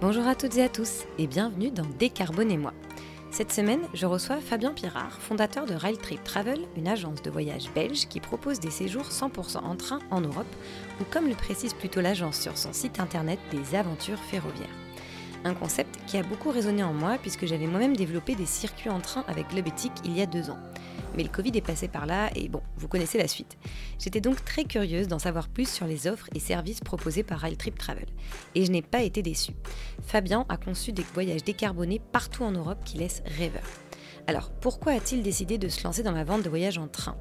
Bonjour à toutes et à tous et bienvenue dans Décarbonez-moi. Cette semaine, je reçois Fabien Pirard, fondateur de Rail Trip Travel, une agence de voyage belge qui propose des séjours 100% en train en Europe, ou comme le précise plutôt l'agence sur son site internet, des aventures ferroviaires. Un concept qui a beaucoup résonné en moi puisque j'avais moi-même développé des circuits en train avec Globetic il y a deux ans. Mais le Covid est passé par là et bon, vous connaissez la suite. J'étais donc très curieuse d'en savoir plus sur les offres et services proposés par Rail Trip Travel. Et je n'ai pas été déçue. Fabien a conçu des voyages décarbonés partout en Europe qui laissent rêveur. Alors, pourquoi a-t-il décidé de se lancer dans la vente de voyages en train?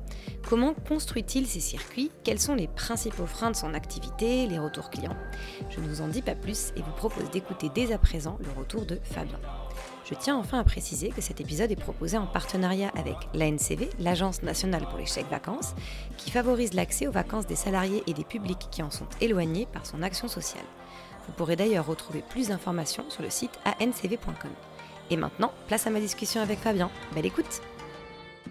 Comment construit-il ces circuits? Quels sont les principaux freins de son activité, les retours clients? Je ne vous en dis pas plus et vous propose d'écouter dès à présent le retour de Fabien. Je tiens enfin à préciser que cet épisode est proposé en partenariat avec l'ANCV, l'Agence nationale pour les chèques vacances, qui favorise l'accès aux vacances des salariés et des publics qui en sont éloignés par son action sociale. Vous pourrez d'ailleurs retrouver plus d'informations sur le site ancv.com. Et maintenant, place à ma discussion avec Fabien. Belle écoute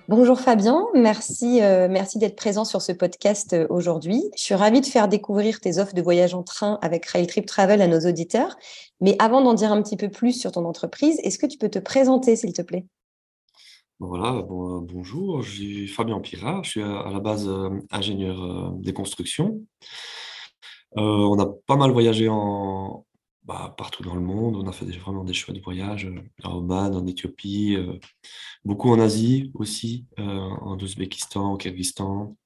Bonjour Fabien, merci, euh, merci d'être présent sur ce podcast euh, aujourd'hui. Je suis ravie de faire découvrir tes offres de voyage en train avec Rail Trip Travel à nos auditeurs. Mais avant d'en dire un petit peu plus sur ton entreprise, est-ce que tu peux te présenter, s'il te plaît? Voilà, euh, bonjour, je suis Fabien Pirard, je suis à, la base ingénieur des constructions. on a pas mal voyagé en, bah, partout dans le monde. On a fait vraiment des choix de voyage euh, Oman, en Éthiopie, euh, beaucoup en Asie aussi, euh, en Ouzbékistan, au Kyrgyzstan.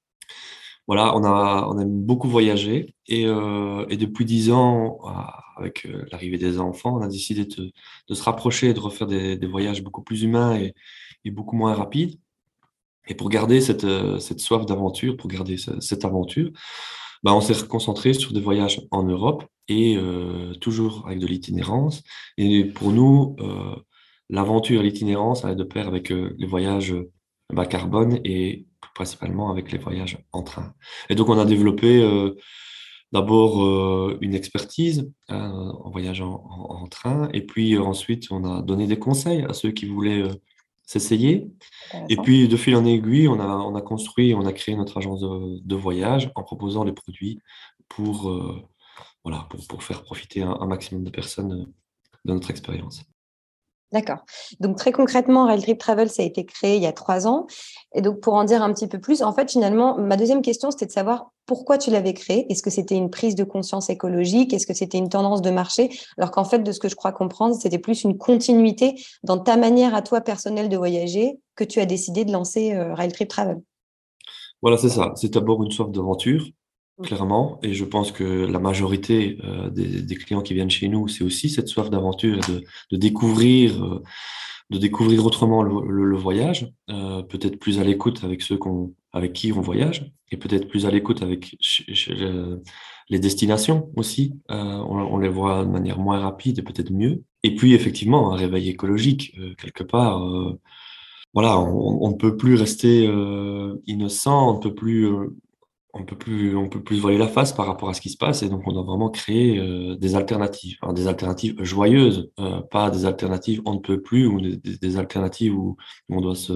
Voilà, on a, on beaucoup voyagé et, depuis dix ans, avec l'arrivée des enfants, on a décidé de, se rapprocher de refaire des, voyages beaucoup plus humains et, beaucoup moins rapides. Et pour garder cette soif d'aventure, pour garder cette aventure, bah, on s'est concentré sur des voyages en Europe et euh, toujours avec de l'itinérance. Et pour nous, euh, l'aventure l'itinérance allaient de pair avec euh, les voyages bas carbone et principalement avec les voyages en train. Et donc, on a développé d'abord une expertise en voyageant en, train, et puis ensuite, on a donné des conseils à ceux qui voulaient s'essayer. Et puis, de fil en aiguille, on a, on a construit, on a créé notre agence de, voyage en proposant les produits pour, euh, voilà, pour, pour, faire profiter un, maximum de personnes euh, de notre expérience. D'accord. Donc très concrètement, Rail Trip Travel, ça a été créé il y a trois ans. Et donc pour en dire un petit peu plus, en fait, finalement, ma deuxième question, c'était de savoir pourquoi tu l'avais créé. Est-ce que c'était une prise de conscience écologique? Est-ce que c'était une tendance de marché? Alors qu'en fait, de ce que je crois comprendre, c'était plus une continuité dans ta manière à toi personnelle de voyager que tu as décidé de lancer euh, Rail Trip Travel. Voilà, c'est ça. C'est d'abord une sorte d'aventure clairement. Et je pense que la majorité euh, des, clients qui viennent chez nous, c'est aussi cette soif d'aventure et de, découvrir, euh, de découvrir autrement le, voyage, euh, peut-être plus à l'écoute avec ceux avec qui on voyage, et peut-être plus à l'écoute avec les destinations aussi. On, les voit de manière moins rapide et peut-être mieux. Et puis effectivement, un réveil écologique quelque part. voilà, on ne peut plus rester innocent, on ne peut plus on peut plus on peut plus voiler la face par rapport à ce qui se passe et donc on doit vraiment créer euh, des alternatives des alternatives joyeuses euh, pas des alternatives on ne peut plus ou des, alternatives où, on doit se,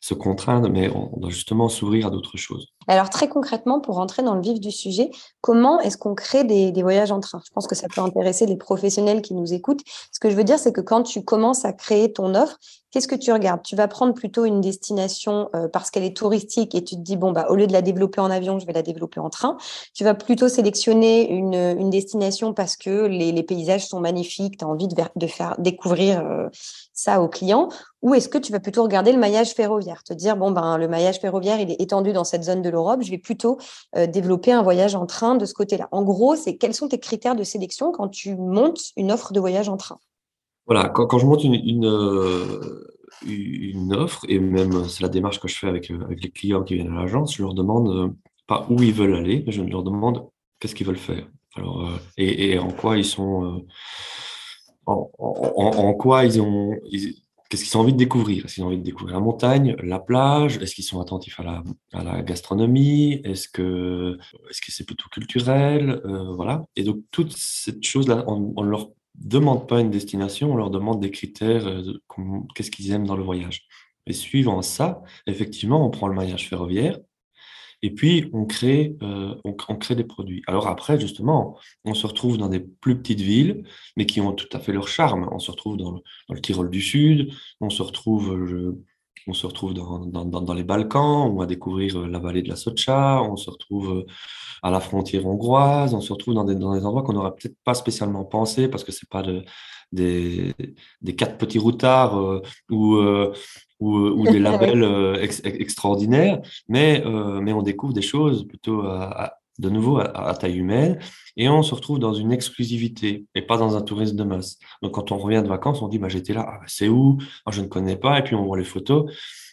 se contraindre mais on, doit justement s'ouvrir à d'autres choses. Alors très concrètement pour rentrer dans le vif du sujet comment est-ce qu'on crée des, des, voyages en train? Je pense que ça peut intéresser les professionnels qui nous écoutent. Ce que je veux dire c'est que quand tu commences à créer ton offre Qu'est-ce que tu regardes? Tu vas prendre plutôt une destination euh, parce qu'elle est touristique et tu te dis, bon, bah, au lieu de la développer en avion, je vais la développer en train. Tu vas plutôt sélectionner une, destination parce que les, paysages sont magnifiques, tu as envie de, faire découvrir euh, ça aux clients. Ou est-ce que tu vas plutôt regarder le maillage ferroviaire? Te dire, bon, ben, le maillage ferroviaire, il est étendu dans cette zone de l'Europe, je vais plutôt euh, développer un voyage en train de ce côté-là. En gros, c'est quels sont tes critères de sélection quand tu montes une offre de voyage en train? Voilà, quand, je monte une, euh, une, offre, et même c'est la démarche que je fais avec, avec les clients qui viennent à l'agence, je leur demande euh, pas où ils veulent aller, mais je leur demande qu'est-ce qu'ils veulent faire. Alors, euh, et, en quoi ils sont. en, quoi ils ont. Qu'est-ce qu'ils ont envie de découvrir? Est-ce qu'ils ont envie de découvrir la montagne, la plage? Est-ce qu'ils sont attentifs à la, à la gastronomie? Est-ce que est-ce que c'est plutôt culturel? Voilà. Et donc, toutes ces choses-là, on, on leur demande pas une destination, on leur demande des critères, euh, qu'est-ce qu'ils aiment dans le voyage. Et suivant ça, effectivement, on prend le maillage ferroviaire. Et puis, on crée, euh, on, crée des produits. Alors après, justement, on se retrouve dans des plus petites villes, mais qui ont tout à fait leur charme. On se retrouve dans le, Tyrol du Sud, on se retrouve... on se retrouve dans, dans, dans, les Balkans, on va découvrir la vallée de la Socha, on se retrouve à la frontière hongroise, on se retrouve dans des, dans des endroits qu'on n'aurait peut-être pas spécialement pensé parce que c'est pas de, des, des quatre petits routards euh, ou, euh, ou, euh, ou, des labels extraordinaires, mais, mais on découvre des choses plutôt de nouveau à, taille humaine et on se retrouve dans une exclusivité et pas dans un tourisme de masse. Donc quand on revient de vacances, on dit bah, j'étais là, ah, bah, c'est où? Ah, Je ne connais pas, et puis on voit les photos.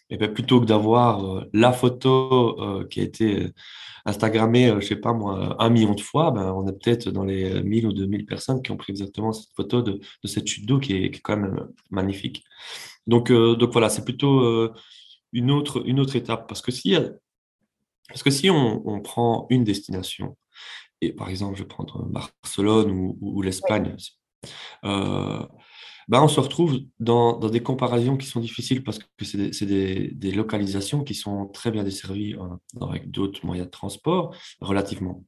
Et bien, plutôt que d'avoir la photo qui a été euh, je sais pas moi, un million de fois, ben, on est peut-être dans les 1000 ou 2000 personnes qui ont pris exactement cette photo de, cette chute d'eau qui est, quand même euh, magnifique. Donc, euh, donc voilà, c'est plutôt une, autre, une autre étape. Parce que si, parce que si on, prend une destination, et par exemple, je vais prendre Barcelone ou, l'Espagne, bah, on se retrouve dans, des comparaisons qui sont difficiles parce que c'est des, localisations qui sont très bien desservies euh, avec d'autres moyens de transport relativement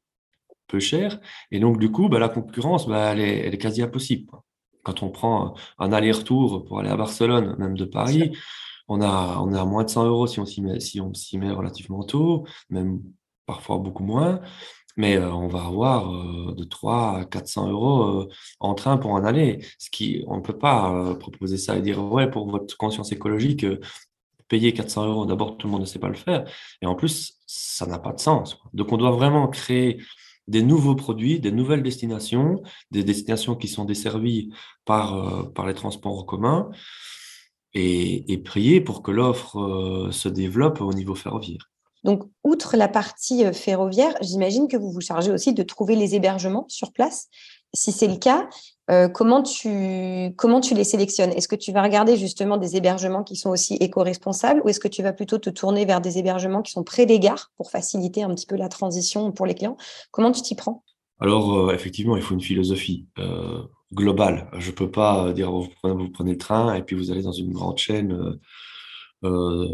peu chers. Et donc, du coup, bah, la concurrence, bah, elle, est, quasi impossible. Quand on prend un aller-retour pour aller à Barcelone, même de Paris, on a, on moins de 100 euros si on s'y met, si on met relativement tôt, même parfois beaucoup moins mais euh, on va avoir euh, de 3 à 400 euros euh, en train pour en aller. Ce qui, on ne peut pas proposer ça et dire, ouais, pour votre conscience écologique, payer 400 euros, d'abord, tout le monde ne sait pas le faire. Et en plus, ça n'a pas de sens. Donc, on doit vraiment créer des nouveaux produits, des nouvelles destinations, des destinations qui sont desservies par, par les transports en commun, et, et prier pour que l'offre se développe au niveau ferroviaire. Donc, outre la partie euh, ferroviaire, j'imagine que vous vous chargez aussi de trouver les hébergements sur place. Si c'est le cas, euh, comment, tu, comment tu les sélectionnes? Est-ce que tu vas regarder justement des hébergements qui sont aussi éco-responsables ou est-ce que tu vas plutôt te tourner vers des hébergements qui sont près des gares pour faciliter un petit peu la transition pour les clients? Comment tu t'y prends? Alors, euh, effectivement, il faut une philosophie globale. Je ne peux pas dire vous prenez, le train et puis vous allez dans une grande chaîne euh,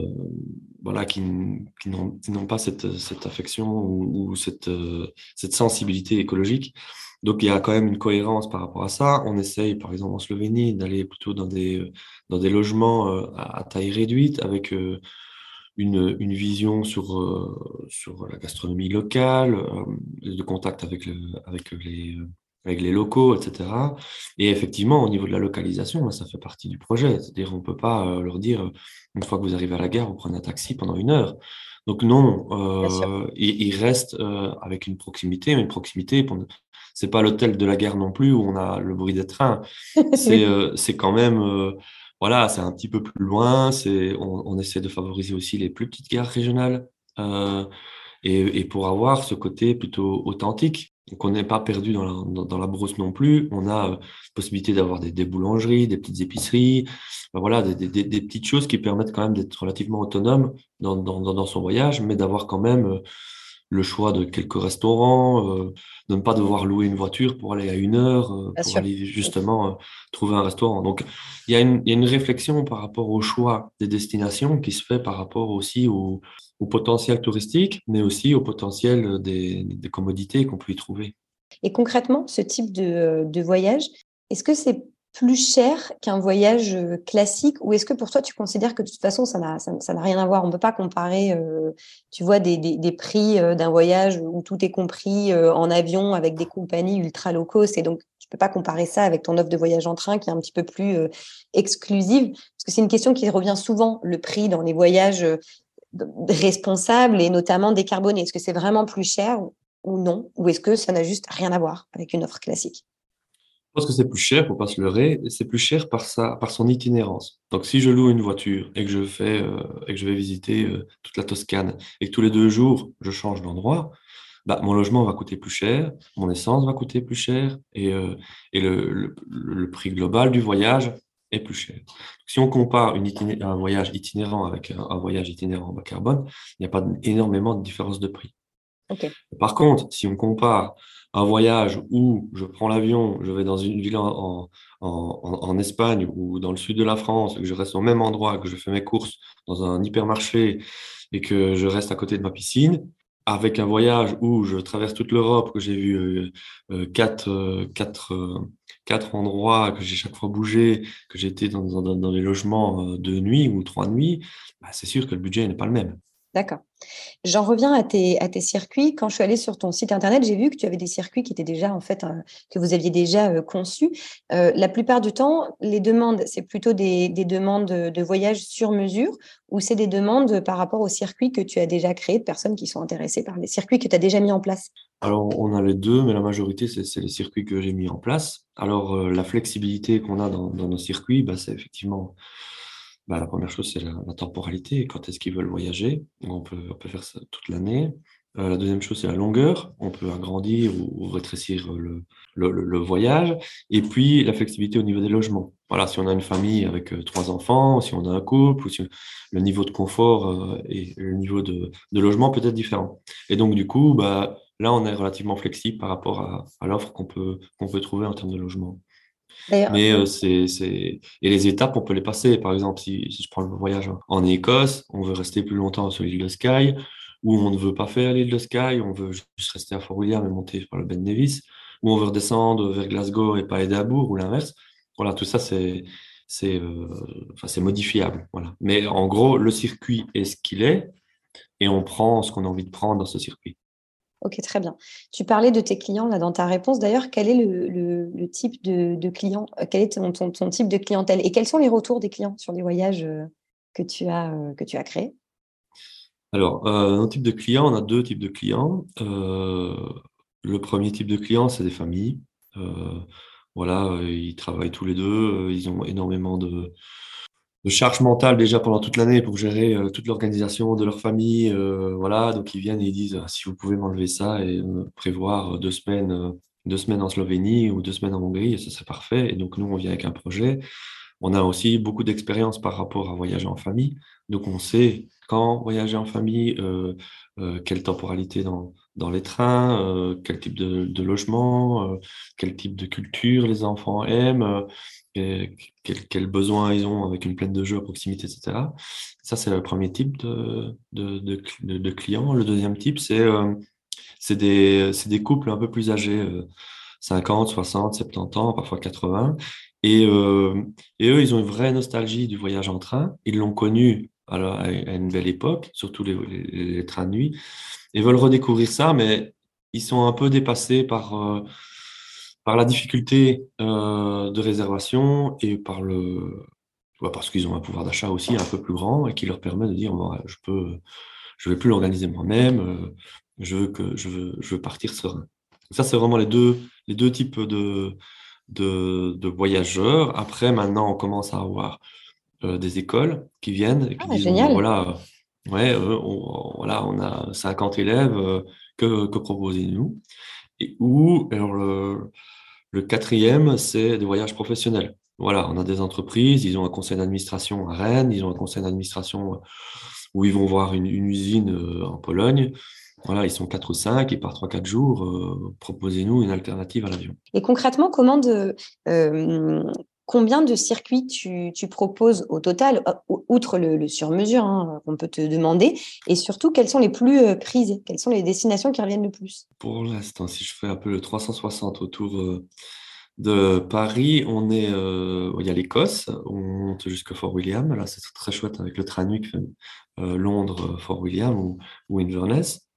voilà, qui, n'ont pas cette, affection ou, cette, euh, sensibilité écologique. Donc il y a quand même une cohérence par rapport à ça. On essaye, par exemple en Slovénie, d'aller plutôt dans des, logements euh, à, taille réduite avec une, vision sur, la gastronomie locale, de contact le, avec les, avec les locaux, etc. Et effectivement, au niveau de la localisation, ça fait partie du projet. C'est-à-dire, on ne peut pas euh, leur dire, euh, une fois que vous arrivez à la gare, vous prenez un taxi pendant une heure. Donc non, euh, il, reste avec une proximité, mais une proximité, c'est pas l'hôtel de la gare non plus où on a le bruit des trains. C'est quand même, voilà, c'est un petit peu plus loin. C'est, on, essaie de favoriser aussi les plus petites gares régionales et, et pour avoir ce côté plutôt authentique. Donc on n'est pas perdu dans la, dans, la, brousse non plus. On a euh, possibilité d'avoir des, boulangeries, des petites épiceries, voilà, des, petites choses qui permettent quand même d'être relativement autonome dans, dans, dans, son voyage, mais d'avoir quand même euh, le choix de quelques restaurants, euh, de ne pas devoir louer une voiture pour aller à une heure, euh, pour aller justement trouver un restaurant. Donc il y, a une, il y, a une réflexion par rapport au choix des destinations qui se fait par rapport aussi au, au potentiel touristique, mais aussi au potentiel des, des commodités qu'on peut y trouver. Et concrètement, ce type de, de voyage, est-ce que c'est plus cher qu'un voyage euh, classique ou est-ce que pour toi tu considères que de toute façon ça n'a rien à voir? On ne peut pas comparer euh, tu vois des, prix euh, d'un voyage où tout est compris en avion avec des compagnies ultra low cost et donc tu peux pas comparer ça avec ton offre de voyage en train qui est un petit peu plus exclusive. Parce que c'est une question qui revient souvent le prix dans les voyages responsables et notamment décarbonés. Est-ce que c'est vraiment plus cher ou non? Ou est-ce que ça n'a juste rien à voir avec une offre classique? Je pense que c'est plus cher, pour pas se leurrer, c'est plus cher par, sa, par son itinérance. Donc si je loue une voiture et que je, fais, euh, et que je vais visiter euh, toute la Toscane et que tous les deux jours, je change d'endroit, bah, mon logement va coûter plus cher, mon essence va coûter plus cher et, euh, et le, le, prix global du voyage est plus cher. Si on compare une un voyage itinérant avec un, voyage itinérant bas carbone, il n'y a pas énormément de différence de prix. Par contre, si on compare un voyage où je prends l'avion, je vais dans une ville en, Espagne ou dans le sud de la France, que je reste au même endroit, que je fais mes courses dans un hypermarché et que je reste à côté de ma piscine, avec un voyage où je traverse toute l'Europe, que j'ai vu quatre, quatre, quatre endroits, que j'ai chaque fois bougé, que j'étais dans, dans, dans, des logements de nuit ou trois nuits, bah, c'est sûr que le budget n'est pas le même. D'accord. J'en reviens à tes, circuits. Quand je suis allée sur ton site internet, j'ai vu que tu avais des circuits qui étaient déjà, en fait, que vous aviez déjà euh, conçus. Euh, la plupart du temps, les demandes, c'est plutôt des, des, demandes de voyage sur mesure ou c'est des demandes par rapport aux circuits que tu as déjà créés, de personnes qui sont intéressées par les circuits que tu as déjà mis en place? Alors, on a les deux, mais la majorité, c'est les circuits que j'ai mis en place. Alors, euh, la flexibilité qu'on a dans, dans, nos circuits, bah, c'est effectivement bah, la première chose, c'est la, temporalité. Quand est-ce qu'ils veulent voyager? On peut, on peut faire ça toute l'année. Euh, la deuxième chose, c'est la longueur. On peut agrandir ou, rétrécir le, le, voyage. Et puis, la flexibilité au niveau des logements. Voilà, si on a une famille avec euh, trois enfants, si on a un couple, le niveau de confort euh, et le niveau de, de logement peut être différent. Et donc, du coup, bah, là, on est relativement flexible par rapport à, à l'offre qu'on peut, qu'on peut trouver en termes de logement. Mais euh, c'est, c'est... Et les étapes, on peut les passer. Par exemple, si, si je prends le voyage en Écosse, on veut rester plus longtemps sur l'île de Skye, ou on ne veut pas faire l'île de Skye, on veut juste rester à Fort William et monter par le Ben Nevis, ou on veut redescendre vers Glasgow et pas Édimbourg, ou l'inverse. Voilà, tout ça, c'est, c'est, euh... enfin, c'est modifiable. Voilà. Mais en gros, le circuit est ce qu'il est, et on prend ce qu'on a envie de prendre dans ce circuit. Ok, très bien. Tu parlais de tes clients là dans ta réponse. D'ailleurs, quel est le, type de, client euh, Quel est ton, type de clientèle Et quels sont les retours des clients sur les voyages euh, que tu as, euh, que tu as créés? Alors, un type de client, on a deux types de clients. le premier type de client, c'est des familles. voilà, ils travaillent tous les deux. Ils ont énormément de, de charge mentale déjà pendant toute l'année pour gérer euh, toute l'organisation de leur famille. Euh, voilà, donc ils viennent et ils disent ah, si vous pouvez m'enlever ça et prévoir deux semaines, deux semaines en Slovénie ou deux semaines en Hongrie, ça serait parfait. Et donc nous, on vient avec un projet. On a aussi beaucoup d'expérience par rapport à voyager en famille. Donc on sait quand voyager en famille, euh, quelle temporalité dans, dans les trains, quel type de, de logement, quel type de culture les enfants aiment quels besoins ils ont avec une plaine de jeu à proximité, etc. Ça, c'est le premier type de, de, clients. Le deuxième type, c'est euh, des, couples un peu plus âgés, 50, 60, 70 ans, parfois 80. Et, euh, et, eux, ils ont une vraie nostalgie du voyage en train. Ils l'ont connu à une belle époque, surtout les, les, trains de nuit, et veulent redécouvrir ça, mais ils sont un peu dépassés par... Par la difficulté euh, de réservation et par le parce qu'ils ont un pouvoir d'achat aussi un peu plus grand et qui leur permet de dire je peux je vais plus l'organiser moi-même euh, je veux que je veux, je veux partir serein. Ça c'est vraiment les deux les deux types de de, de voyageurs. Après maintenant on commence à avoir euh, des écoles qui viennent et qui ah, disent voilà ouais on, voilà on a 50 élèves que, que proposez-nous? Et où alors le quatrième, c'est des voyages professionnels. Voilà, on a des entreprises, ils ont un conseil d'administration à Rennes, ils ont un conseil d'administration euh, où ils vont voir une, usine euh, en Pologne. Voilà, ils sont quatre ou cinq, ils partent trois, quatre jours. Euh, proposez-nous une alternative à l'avion. Et concrètement, comment de, Combien de circuits tu, proposes au total, outre le, sur-mesure hein, qu'on peut te demander Et surtout, quelles sont les plus euh, prises Quelles sont les destinations qui reviennent le plus? Pour l'instant, si je fais un peu le 360 autour euh, de Paris, on est, euh, il y a l'Écosse, on monte jusqu'à Fort William. Là, c'est très chouette avec le train nuit Londres, Fort William ou Inverness.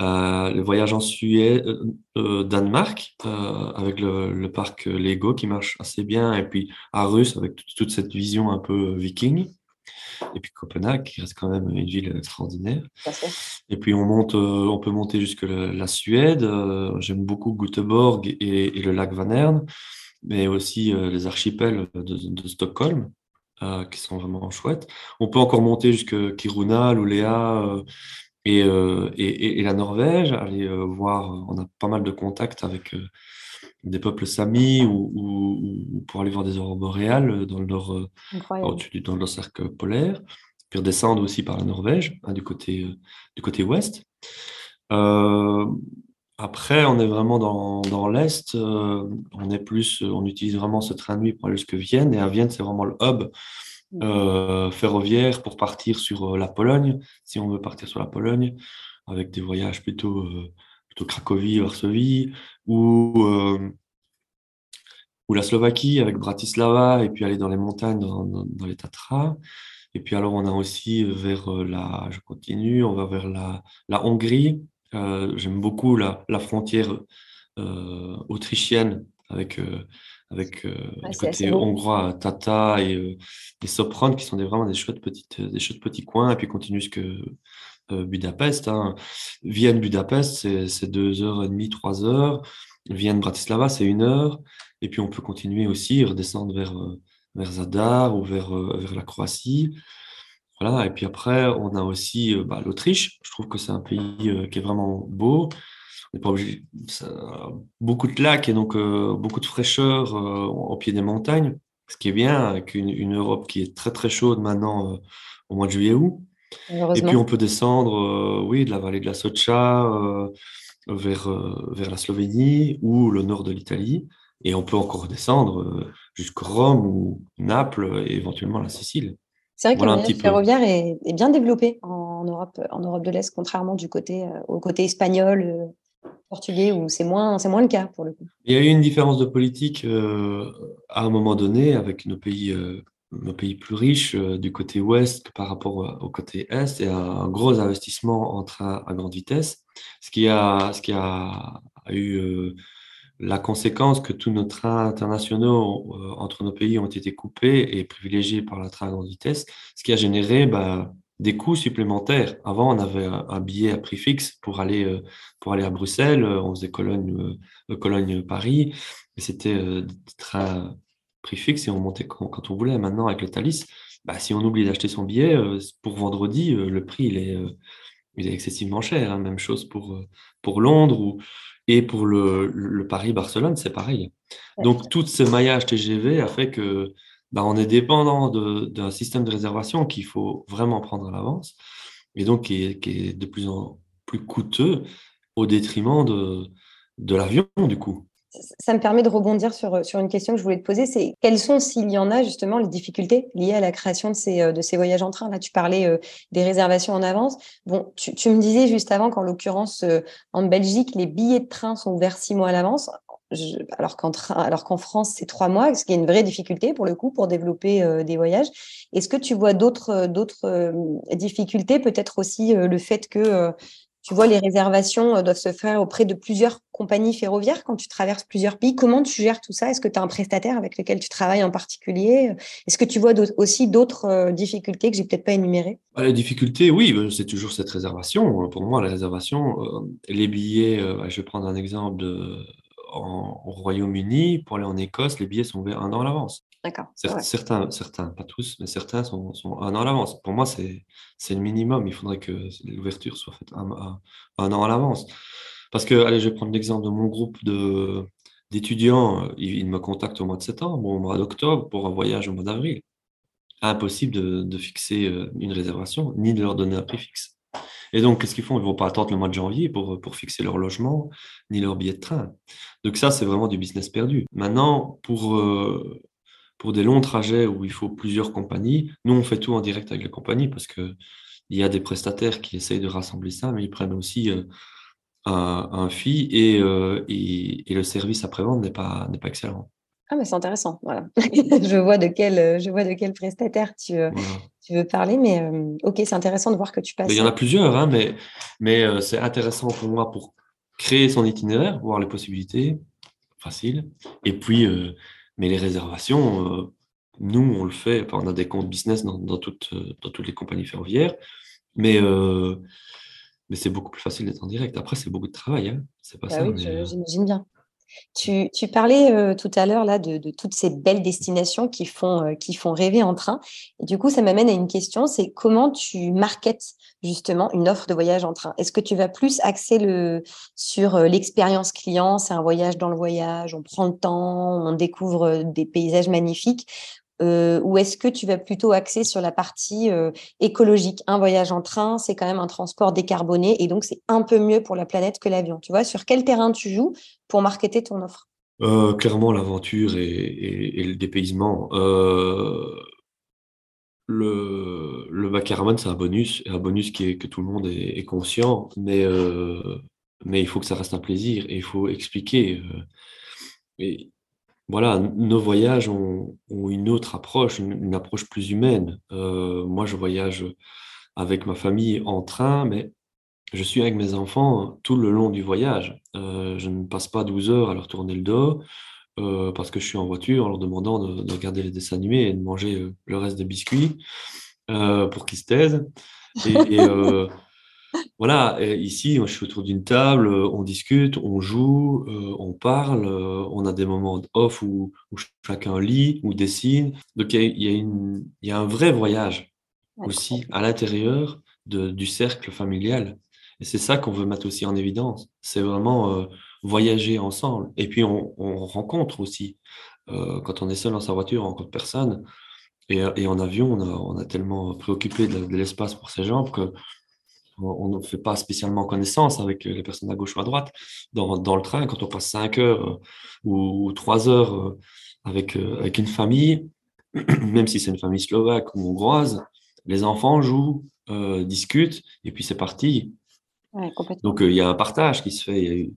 Euh, le voyage en Suède, euh, euh, Danemark, avec le, parc Lego qui marche assez bien, et puis à Russe avec toute cette vision un peu viking. Et puis Copenhague, qui reste quand même une ville extraordinaire. Et puis on monte, on peut monter jusque la, Suède. J'aime beaucoup Göteborg et, le lac Vanern, mais aussi les archipels de, Stockholm, qui sont vraiment chouettes. On peut encore monter jusque Kiruna, Euh, et, la Norvège, aller euh, voir, on a pas mal de contacts avec euh, des peuples samis ou, ou, pour aller voir des aurores boréales dans le nord, au-dessus dans le cercle polaire, puis redescendre aussi par la Norvège, hein, du, côté, du côté ouest. après, on est vraiment dans, dans l'est, on est plus, on utilise vraiment ce train de nuit pour aller jusqu'à Vienne, et à Vienne, c'est vraiment le hub euh, ferroviaire pour partir sur euh, la Pologne, si on veut partir sur la Pologne. avec des voyages plutôt, plutôt Cracovie, Varsovie, ou, ou la Slovaquie avec Bratislava, et puis aller dans les montagnes, dans, dans, les Tatras. Et puis alors, on a aussi vers la, je continue, on va vers la, la Hongrie. J'aime beaucoup la, la frontière autrichienne avec, avec euh, du côté hongrois, Tata et, euh, et, Sopron, qui sont des, vraiment des chouettes, petites, des chouettes petits coins, et puis continue jusque euh, Budapest. Hein. Vienne, Budapest, c'est deux heures et demie, trois heures. Vienne, Bratislava, c'est une heure. Et puis on peut continuer aussi, redescendre vers, vers Zadar ou vers, vers la Croatie. Voilà. Et puis après, on a aussi bah, l'Autriche. Je trouve que c'est un pays qui est vraiment beau pas obligé, beaucoup de lacs et donc euh, beaucoup de fraîcheur euh, au pied des montagnes, ce qui est bien avec une, Europe qui est très très chaude maintenant euh, au mois de juillet-août. Et puis on peut descendre, oui, de la vallée de la Socha vers, vers la Slovénie ou le nord de l'Italie. Et on peut encore descendre jusqu'à Rome ou Naples et éventuellement la Sicile. C'est vrai que le ferroviaire est, est, bien développé en Europe, en Europe de l'Est, contrairement du côté, au côté espagnol portugais où c'est moins, c'est moins le cas pour le coup. Il y a eu une différence de politique euh, à un moment donné avec nos pays, euh, nos pays plus riches euh, du côté ouest par rapport au côté est et un gros investissement en train à grande vitesse, ce qui a, ce qui a, eu la conséquence que tous nos trains internationaux entre nos pays ont été coupés et privilégiés par la train à grande vitesse, ce qui a généré bah, des coûts supplémentaires. Avant, on avait un, billet à prix fixe pour aller, euh, pour aller à Bruxelles, euh, on faisait Cologne, euh, Cologne-Paris, et c'était des trains prix fixe et on montait quand, on voulait. Maintenant, avec le Thalys, bah, si on oublie d'acheter son billet, pour vendredi, le prix il est, il est excessivement cher. Hein. Même chose pour, pour Londres ou, et pour le, le Paris-Barcelone, c'est pareil. Donc, tout ce maillage TGV a fait que bah, on est dépendant d'un système de réservation qu'il faut vraiment prendre à l'avance et donc qui est, de plus en plus coûteux au détriment de, l'avion, du coup. Ça me permet de rebondir sur, une question que je voulais te poser, c'est quelles sont, s'il y en a justement, les difficultés liées à la création de ces, ces voyages en train? Là, tu parlais euh, des réservations en avance. Bon, tu, tu me disais juste avant qu'en l'occurrence, euh, en Belgique, les billets de train sont ouverts six mois à l'avance alors qu'en France c'est trois mois, ce qui est une vraie difficulté pour le coup pour développer euh, des voyages. Est-ce que tu vois d'autres euh, d'autres euh, difficultés, peut-être aussi le fait que tu vois les réservations doivent se faire auprès de plusieurs compagnies ferroviaires quand tu traverses plusieurs pays? Comment tu gères tout ça? Est-ce que tu as un prestataire avec lequel tu travailles en particulier? Est-ce que tu vois aussi d'autres difficultés que j'ai peut-être pas énumérées? Bah, Les difficultés, oui, bah, c'est toujours cette réservation. Pour moi, la réservation, les billets, bah, je vais prendre un exemple de au Royaume-Uni, pour aller en Écosse, les billets sont ouverts un an à l'avance. D'accord. Certains, certains, pas tous, mais certains sont, sont un an à l'avance. Pour moi, c'est le minimum. Il faudrait que l'ouverture soit faite un, an à l'avance. Parce que, allez, je vais prendre l'exemple de mon groupe d'étudiants. Ils, me contactent au mois de septembre, au mois d'octobre, pour un voyage au mois d'avril. Impossible de, de, fixer euh, une réservation, ni de leur donner un prix fixe. Et donc, qu'est-ce qu'ils font? Ils ne vont pas attendre le mois de janvier pour, pour fixer leur logement ni leur billet de train. Donc ça, c'est vraiment du business perdu. Maintenant, pour, euh, pour des longs trajets où il faut plusieurs compagnies, nous, on fait tout en direct avec les compagnies parce qu'il y a des prestataires qui essayent de rassembler ça, mais ils prennent aussi euh, un, un, fee et, euh, et, le service après-vente n'est pas, pas excellent. Ah, mais c'est intéressant. Voilà. je, vois de quel, je vois de quel prestataire tu, euh, tu veux parler, mais euh, ok, c'est intéressant de voir que tu passes. Il y en a plusieurs, hein, mais, mais euh, c'est intéressant pour moi pour créer son itinéraire, voir les possibilités, facile. Et puis, mais les réservations, nous, on le fait. on a des comptes business dans, dans, toutes, dans toutes les compagnies ferroviaires, mais, mais c'est beaucoup plus facile d'être en direct. Après, c'est beaucoup de travail. Hein. C'est pas bah ça. Oui, j'imagine bien. Tu, parlais euh, tout à l'heure de, toutes ces belles destinations qui font, euh, qui font rêver en train. Et du coup, ça m'amène à une question, c'est comment tu marketes justement une offre de voyage en train? Est-ce que tu vas plus axer sur euh, l'expérience client, c'est un voyage dans le voyage, on prend le temps, on découvre des paysages magnifiques euh, ou est-ce que tu vas plutôt axer sur la partie euh, écologique? Un voyage en train, c'est quand même un transport décarboné et donc c'est un peu mieux pour la planète que l'avion. Tu vois, sur quel terrain tu joues pour marketer ton offre? Euh, Clairement, l'aventure et, le dépaysement. le, le c'est un bonus, un bonus qui est, que tout le monde est, conscient, mais, il faut que ça reste un plaisir, et il faut expliquer. Voilà, nos voyages ont, une autre approche, une, approche plus humaine. Euh, moi, je voyage avec ma famille en train, mais je suis avec mes enfants tout le long du voyage. Euh, je ne passe pas 12 heures à leur tourner le dos euh, parce que je suis en voiture en leur demandant de, de regarder les dessins animés et de manger le reste des biscuits pour qu'ils se taisent. Et, voilà, ici, je suis autour d'une table, euh, on discute, on joue, euh, on parle, euh, on a des moments off où, où chacun lit ou dessine. Donc il y a, y y un vrai voyage aussi à l'intérieur du cercle familial. Et c'est ça qu'on veut mettre aussi en évidence. C'est vraiment euh, voyager ensemble. Et puis on, on rencontre aussi. Quand on est seul dans sa voiture, on rencontre personne. Et, et en avion, on a, on a tellement préoccupé de, de l'espace pour ses jambes que on ne fait pas spécialement connaissance avec les personnes à gauche ou à droite. Dans, dans le train, quand on passe 5 heures euh, ou, ou 3 heures euh, avec, euh, avec une famille, même si c'est une famille slovaque ou hongroise, les enfants jouent, euh, discutent, et puis c'est parti. ouais. Donc euh, il y a un partage qui se fait.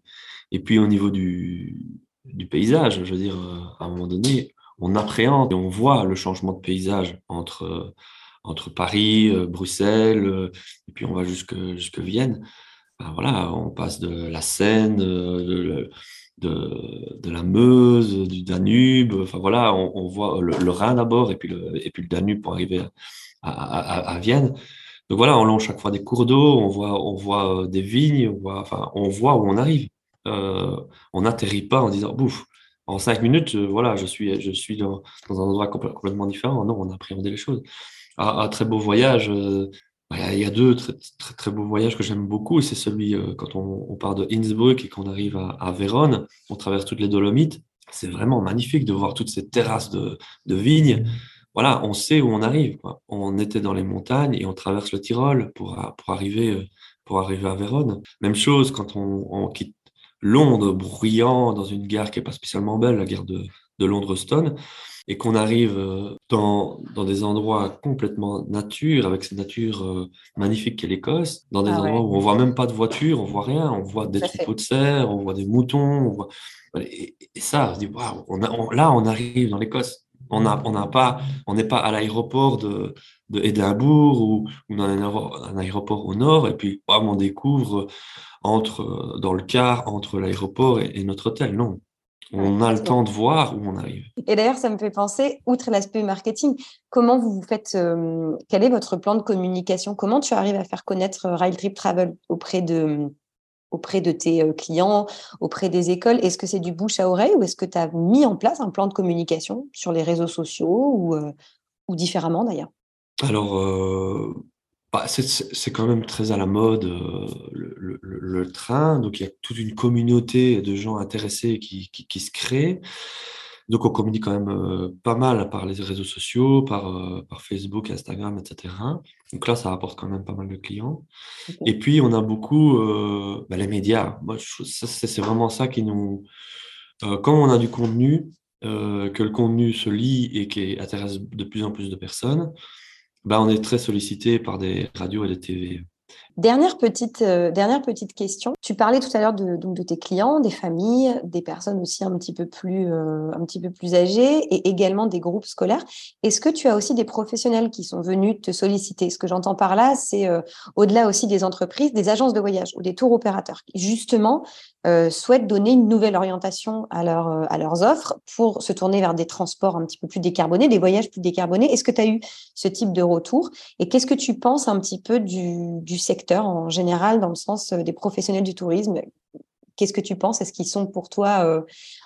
Et puis au niveau du, du paysage, je veux dire, euh, à un moment donné, on appréhende et on voit le changement de paysage entre, entre Paris, euh, Bruxelles, euh, et puis on va jusque, jusque Vienne. Ben voilà, on passe de la Seine, euh, de, la Meuse, du Danube, enfin voilà, on, voit le, Rhin d'abord, et puis le, et puis le Danube pour arriver à, à, à, Vienne. Donc voilà, on longe chaque fois des cours d'eau, on voit, on voit des vignes, on voit, enfin, on voit où on arrive. On n'atterrit pas en disant, bouf, en cinq minutes, voilà, je suis, je suis dans, dans un endroit complè- complètement différent. Non, on a appréhendé les choses. Un, un très beau voyage, euh, bah, il y a deux très, très, beaux voyages que j'aime beaucoup, c'est celui euh, quand on, part de Innsbruck et qu'on arrive à, Vérone, on traverse toutes les Dolomites. C'est vraiment magnifique de voir toutes ces terrasses de, de vignes voilà, on sait où on arrive. On était dans les montagnes et on traverse le Tyrol pour, a- pour arriver, euh, pour arriver à Vérone. Même chose quand on, on quitte Londres, bruyant dans une gare qui est pas spécialement belle, la gare de, de Londres-Stone, et qu'on arrive euh, dans, dans des endroits complètement nature, avec cette nature euh, magnifique qu'est l'Écosse, dans des Ah endroits ouais, où on voit même pas de voiture, on voit rien, on voit des troupeaux de cerfs, on voit des moutons, on voit... Et, et ça, on se dit, waouh, on a- on- là, on arrive dans l'Écosse. On n'a on pas on n'est pas à l'aéroport de, de Édimbourg ou, ou dans un, aéro- un aéroport au nord, et puis bam, on découvre entre, euh, dans le car entre l'aéroport et, et notre hôtel. Non, on a le temps de voir où on arrive. Et d'ailleurs, ça me fait penser, outre l'aspect marketing, comment vous vous faites, euh, quel est votre plan de communication? Comment tu arrives à faire connaître Rail Trip Travel auprès de, auprès de tes clients, auprès des écoles? Est-ce que c'est du bouche à oreille ou est-ce que tu as mis en place un plan de communication sur les réseaux sociaux ou, euh, ou différemment d'ailleurs? Alors, euh, bah, c'est quand même très à la mode euh, le, le- le- le train, donc il y a toute une communauté de gens intéressés qui, qui, qui se crée. Donc on communique quand même euh, pas mal par les réseaux sociaux, par, euh, par Facebook, Instagram, etc. Donc là, ça rapporte quand même pas mal de clients. Et puis on a beaucoup bah, les médias. Moi, c'est vraiment ça qui nous... comme on a du contenu, que le contenu se lit et qui intéresse de plus en plus de personnes, bah, on est très sollicité par des radios et des TV. Dernière petite, euh, dernière petite question. Tu parlais tout à l'heure de, donc de tes clients, des familles, des personnes aussi un petit peu plus, euh, un petit peu plus âgées et également des groupes scolaires. Est-ce que tu as aussi des professionnels qui sont venus te solliciter? Ce que j'entends par là, c'est euh, au-delà aussi des entreprises, des agences de voyage ou des tours opérateurs qui justement euh, souhaitent donner une nouvelle orientation à, leur, euh, à leurs offres pour se tourner vers des transports un petit peu plus décarbonés, des voyages plus décarbonés. Est-ce que tu as eu ce type de retour? Et qu'est-ce que tu penses un petit peu du, du secteur en général, dans le sens euh, des professionnels du tourisme? Qu'est-ce que tu penses? Est-ce qu'ils sont pour toi euh,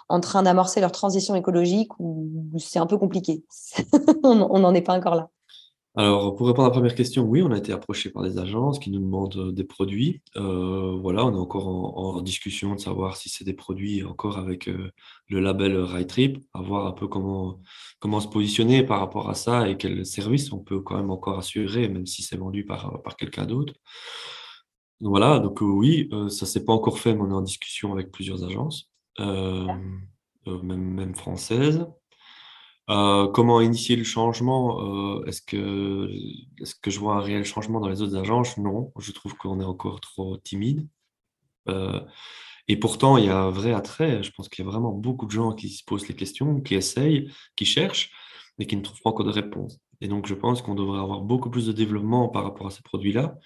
en train d'amorcer leur transition écologique ou c'est un peu compliqué? On n'en est pas encore là. Alors, pour répondre à la première question, oui, on a été approché par des agences qui nous demandent euh, des produits. Euh, voilà, on est encore en, en discussion de savoir si c'est des produits encore avec euh, le label Trip, à voir un peu comment, comment se positionner par rapport à ça et quel service on peut quand même encore assurer, même si c'est vendu par, par quelqu'un d'autre. Voilà, donc euh, oui, ça s'est pas encore fait, mais on est en discussion avec plusieurs agences, même, même françaises. Comment initier le changement Est-ce que, est que je vois un réel changement dans les autres agences Non, je trouve qu'on est encore trop timide. et pourtant, il y a un vrai attrait. Je pense qu'il y a vraiment beaucoup de gens qui se posent les questions, qui essayent, qui cherchent, mais qui ne trouvent pas encore de réponse. Et donc, je pense qu'on devrait avoir beaucoup plus de développement par rapport à ces produits-là,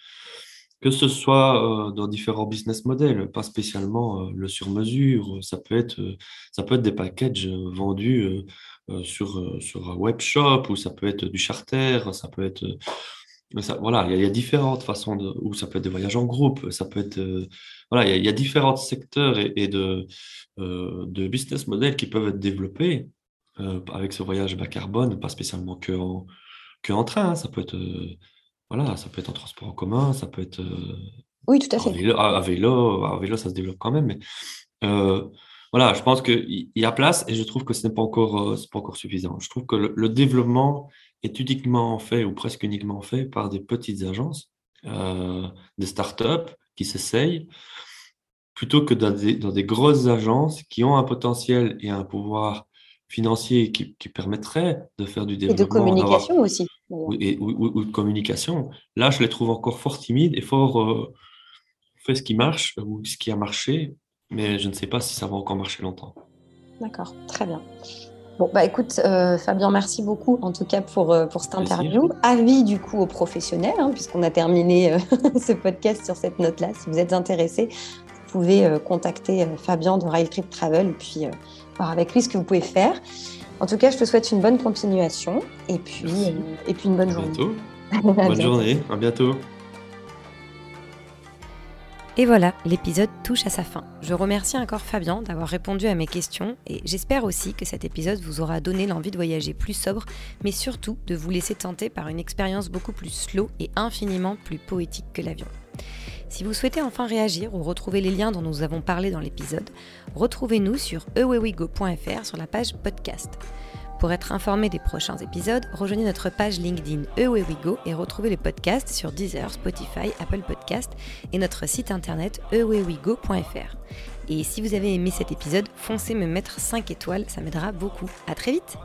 que ce soit euh, dans différents business models, pas spécialement euh, le sur-mesure. Ça peut être, euh, ça peut être des packages vendus sur, sur un web shop, ou ça peut être du charter, ça peut être. Ça, voilà, il y, a, différentes façons de, ou ça peut être des voyages en groupe, ça peut être, voilà, il y, a, différents secteurs et, de, de business models qui peuvent être développés avec ce voyage bas carbone, pas spécialement que en, que en train. Hein. Ça peut être, euh, voilà, ça peut être en transport en commun, ça peut être euh, oui, tout à fait. À vélo, à vélo, ça se développe quand même. Mais euh, voilà, je pense qu'il y a place et je trouve que ce n'est pas encore, pas encore suffisant. Je trouve que le, développement est uniquement fait ou presque uniquement fait par des petites agences, des startups qui s'essayent, plutôt que dans des, dans des, grosses agences qui ont un potentiel et un pouvoir financier qui, qui, permettrait de faire du développement. Et de communication aussi. Ou, et, ou, de communication. Là, je les trouve encore fort timides et fort euh, fait ce qui marche ou ce qui a marché, mais je ne sais pas si ça va encore marcher longtemps. D'accord, très bien. Bon, bah écoute, euh, Fabien, merci beaucoup en tout cas pour, euh, pour cette interview. Avis du coup aux professionnels, hein, puisqu'on a terminé ce podcast sur cette note-là. Si vous êtes intéressé, vous pouvez contacter Fabien de Rail Trip Travel et puis voir avec lui ce que vous pouvez faire. En tout cas, je te souhaite une bonne continuation et puis, euh, et puis une bonne journée. Bientôt. bonne journée, à bientôt. Et voilà, l'épisode touche à sa fin. Je remercie encore Fabien d'avoir répondu à mes questions et j'espère aussi que cet épisode vous aura donné l'envie de voyager plus sobre, mais surtout de vous laisser tenter par une expérience beaucoup plus slow et infiniment plus poétique que l'avion. Si vous souhaitez enfin réagir ou retrouver les liens dont nous avons parlé dans l'épisode, retrouvez-nous sur ewewigo.fr sur la page podcast. Pour être informé des prochains épisodes, rejoignez notre page LinkedIn ewewigo et retrouvez les podcasts sur Deezer, Spotify, Apple Podcast et notre site internet ewewigo.fr. Et si vous avez aimé cet épisode, foncez me mettre 5 étoiles, ça m'aidera beaucoup. À très vite